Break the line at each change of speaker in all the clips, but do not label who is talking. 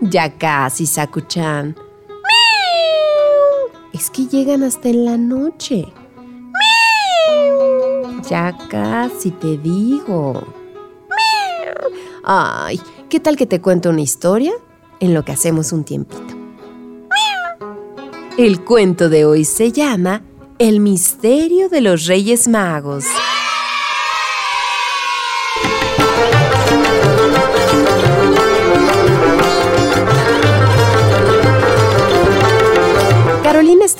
Ya casi, Sakuchan. Es que llegan hasta en la noche. Ya casi te digo. Ay, ¿qué tal que te cuento una historia en lo que hacemos un tiempito? El cuento de hoy se llama El misterio de los Reyes Magos.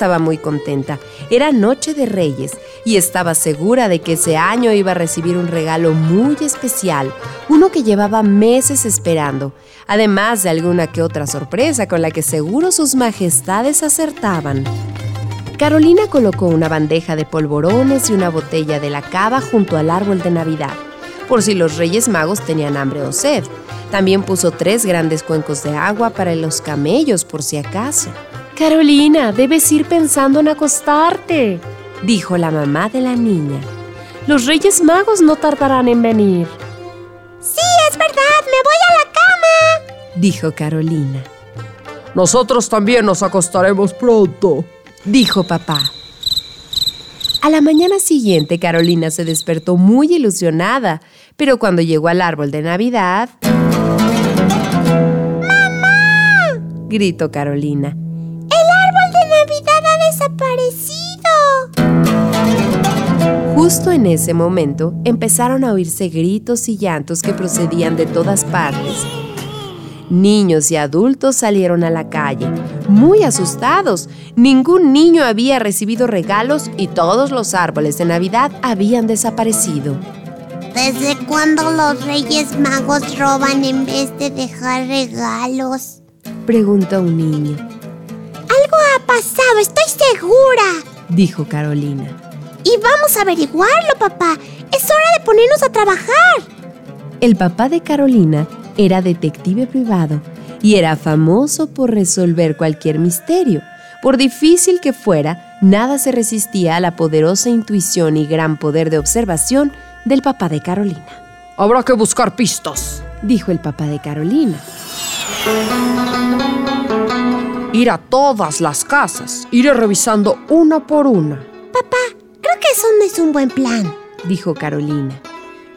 Estaba muy contenta. Era Noche de Reyes y estaba segura de que ese año iba a recibir un regalo muy especial, uno que llevaba meses esperando, además de alguna que otra sorpresa con la que seguro sus majestades acertaban. Carolina colocó una bandeja de polvorones y una botella de la cava junto al árbol de Navidad, por si los Reyes Magos tenían hambre o sed. También puso tres grandes cuencos de agua para los camellos por si acaso. Carolina, debes ir pensando en acostarte, dijo la mamá de la niña. Los Reyes Magos no tardarán en venir.
Sí, es verdad, me voy a la cama,
dijo Carolina.
Nosotros también nos acostaremos pronto,
dijo papá. A la mañana siguiente, Carolina se despertó muy ilusionada, pero cuando llegó al árbol de Navidad...
¡Mamá!
gritó Carolina
desaparecido.
Justo en ese momento empezaron a oírse gritos y llantos que procedían de todas partes. Niños y adultos salieron a la calle, muy asustados. Ningún niño había recibido regalos y todos los árboles de Navidad habían desaparecido.
¿Desde cuándo los Reyes Magos roban en vez de dejar regalos?
Preguntó un niño
ha pasado, estoy segura,
dijo Carolina.
Y vamos a averiguarlo, papá. Es hora de ponernos a trabajar.
El papá de Carolina era detective privado y era famoso por resolver cualquier misterio. Por difícil que fuera, nada se resistía a la poderosa intuición y gran poder de observación del papá de Carolina.
Habrá que buscar pistas,
dijo el papá de Carolina
ir a todas las casas. Iré revisando una por una.
Papá, creo que eso no es un buen plan,
dijo Carolina.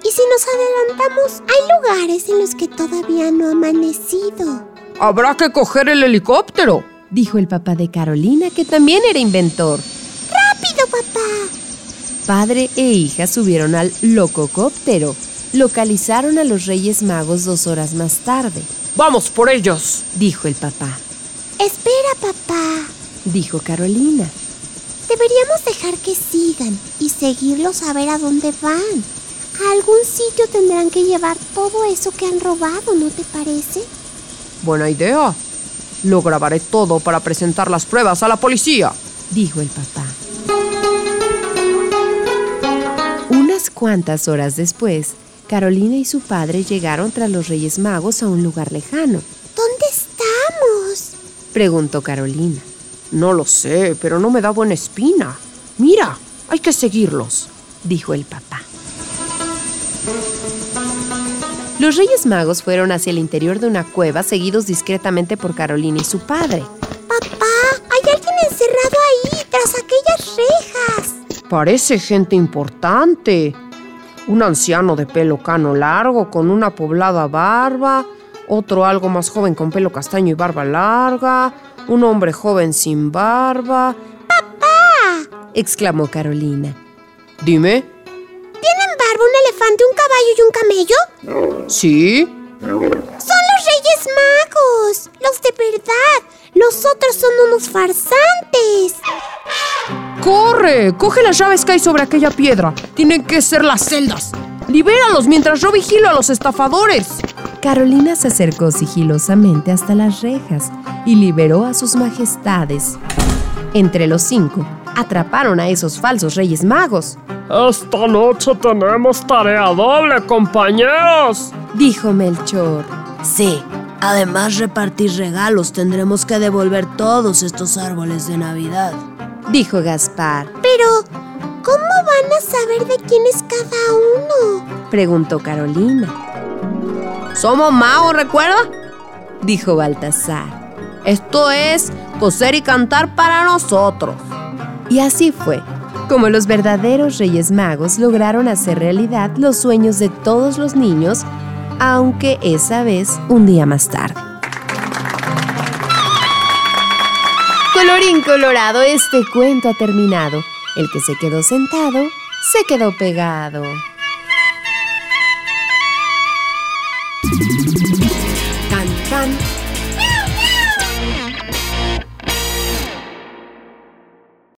¿Y si nos adelantamos? Hay lugares en los que todavía no ha amanecido.
Habrá que coger el helicóptero,
dijo el papá de Carolina, que también era inventor.
¡Rápido, papá!
Padre e hija subieron al lococóptero. Localizaron a los Reyes Magos dos horas más tarde.
Vamos por ellos,
dijo el papá.
Espera, papá,
dijo Carolina.
Deberíamos dejar que sigan y seguirlos a ver a dónde van. A algún sitio tendrán que llevar todo eso que han robado, ¿no te parece?
Buena idea. Lo grabaré todo para presentar las pruebas a la policía,
dijo el papá. Unas cuantas horas después, Carolina y su padre llegaron tras los Reyes Magos a un lugar lejano.
¿Dónde?
Preguntó Carolina.
No lo sé, pero no me da buena espina. Mira, hay que seguirlos,
dijo el papá. Los Reyes Magos fueron hacia el interior de una cueva, seguidos discretamente por Carolina y su padre.
Papá, hay alguien encerrado ahí, tras aquellas rejas.
Parece gente importante. Un anciano de pelo cano largo, con una poblada barba, otro algo más joven con pelo castaño y barba larga, un hombre joven sin barba.
¡Papá!
exclamó Carolina.
Dime.
¿Tienen barba un elefante, un caballo y un
camello? Sí.
Son los Reyes Magos, los de verdad. Los otros son unos farsantes.
¡Corre! Coge las llaves que hay sobre aquella piedra. Tienen que ser las celdas. Libéralos mientras yo vigilo a los estafadores.
Carolina se acercó sigilosamente hasta las rejas y liberó a sus majestades. Entre los cinco, atraparon a esos falsos reyes magos.
Esta noche tenemos tarea doble, compañeros,
dijo Melchor.
Sí, además repartir regalos tendremos que devolver todos estos árboles de Navidad,
dijo Gaspar.
Pero, ¿cómo van a saber de quién es cada uno?
preguntó Carolina.
Somos magos, ¿recuerda?
dijo Baltasar.
Esto es coser y cantar para nosotros.
Y así fue, como los verdaderos Reyes Magos lograron hacer realidad los sueños de todos los niños, aunque esa vez un día más tarde. Colorín colorado, este cuento ha terminado. El que se quedó sentado, se quedó pegado.
Can, can.